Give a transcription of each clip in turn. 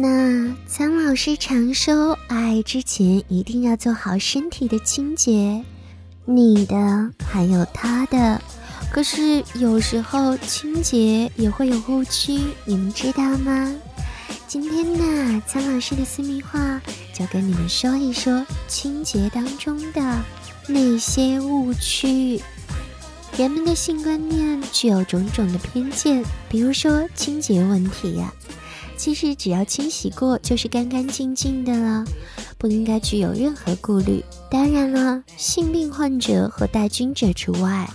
那苍老师常说，爱之前一定要做好身体的清洁，你的还有他的。可是有时候清洁也会有误区，你们知道吗？今天呢，苍老师的私密话就跟你们说一说清洁当中的那些误区。人们的性观念具有种种的偏见，比如说清洁问题呀。其实只要清洗过就是干干净净的了，不应该具有任何顾虑。当然了，性病患者和带菌者除外。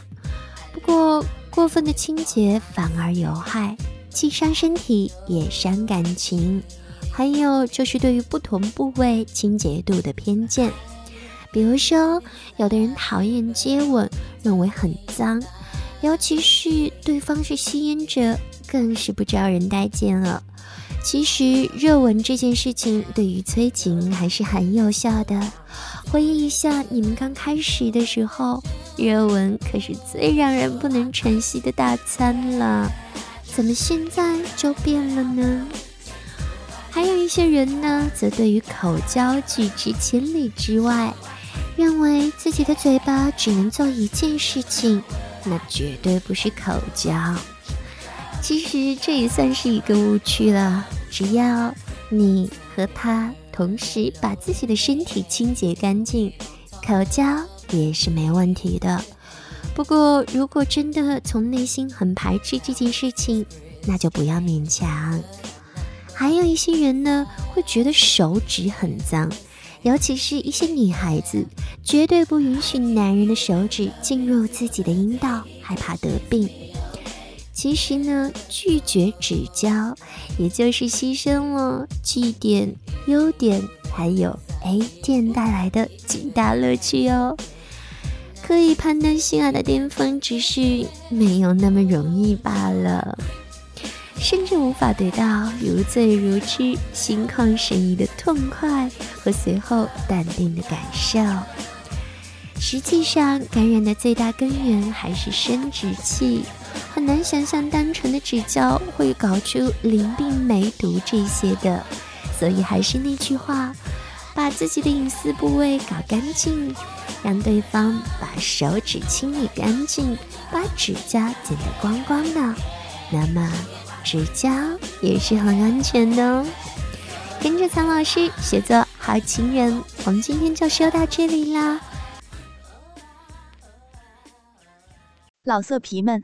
不过过分的清洁反而有害，既伤身体也伤感情。还有就是对于不同部位清洁度的偏见，比如说有的人讨厌接吻，认为很脏，尤其是对方是吸烟者，更是不招人待见了。其实热吻这件事情对于催情还是很有效的。回忆一下你们刚开始的时候，热吻可是最让人不能喘息的大餐了。怎么现在就变了呢？还有一些人呢，则对于口交拒之千里之外，认为自己的嘴巴只能做一件事情，那绝对不是口交。其实这也算是一个误区了。只要你和他同时把自己的身体清洁干净，口交也是没问题的。不过，如果真的从内心很排斥这件事情，那就不要勉强。还有一些人呢，会觉得手指很脏，尤其是一些女孩子，绝对不允许男人的手指进入自己的阴道，害怕得病。其实呢，拒绝指交，也就是牺牲了 G 点优点还有 A 点带来的极大乐趣哦。可以攀登性爱的巅峰，只是没有那么容易罢了，甚至无法得到如醉如痴、心旷神怡的痛快和随后淡定的感受。实际上，感染的最大根源还是生殖器。很难想象单纯的指教会搞出淋病梅毒这些的，所以还是那句话，把自己的隐私部位搞干净，让对方把手指清理干净，把指甲剪得光光的，那么指交也是很安全的哦。跟着苍老师学做好情人，我们今天就说到这里啦，老色皮们。